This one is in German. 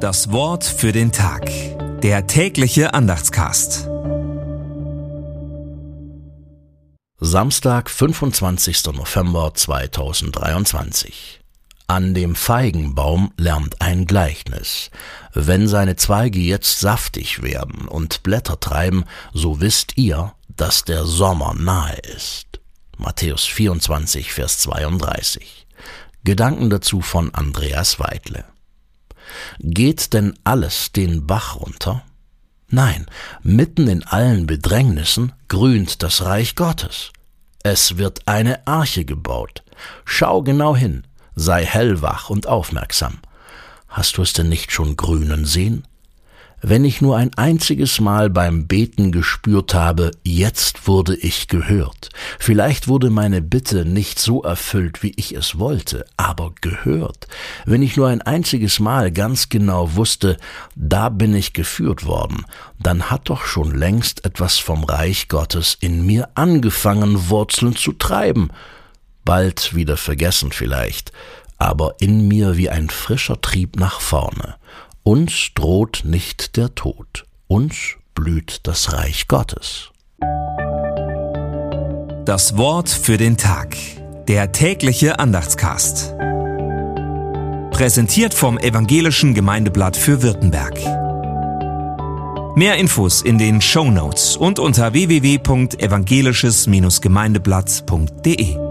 Das Wort für den Tag. Der tägliche Andachtscast. Samstag, 25. November 2023. An dem Feigenbaum lernt ein Gleichnis. Wenn seine Zweige jetzt saftig werden und Blätter treiben, so wisst ihr, dass der Sommer nahe ist. Matthäus 24, Vers 32. Gedanken dazu von Andreas Weidle. Geht denn alles den Bach runter? Nein, mitten in allen Bedrängnissen grünt das Reich Gottes. Es wird eine Arche gebaut. Schau genau hin, sei hellwach und aufmerksam. Hast du es denn nicht schon grünen sehen? Wenn ich nur ein einziges Mal beim Beten gespürt habe, jetzt wurde ich gehört. Vielleicht wurde meine Bitte nicht so erfüllt, wie ich es wollte, aber gehört. Wenn ich nur ein einziges Mal ganz genau wusste, da bin ich geführt worden, dann hat doch schon längst etwas vom Reich Gottes in mir angefangen, Wurzeln zu treiben. Bald wieder vergessen vielleicht, aber in mir wie ein frischer Trieb nach vorne. Uns droht nicht der Tod, uns blüht das Reich Gottes. Das Wort für den Tag. Der tägliche Andachtscast. Präsentiert vom Evangelischen Gemeindeblatt für Württemberg. Mehr Infos in den Show Notes und unter www.evangelisches-gemeindeblatt.de.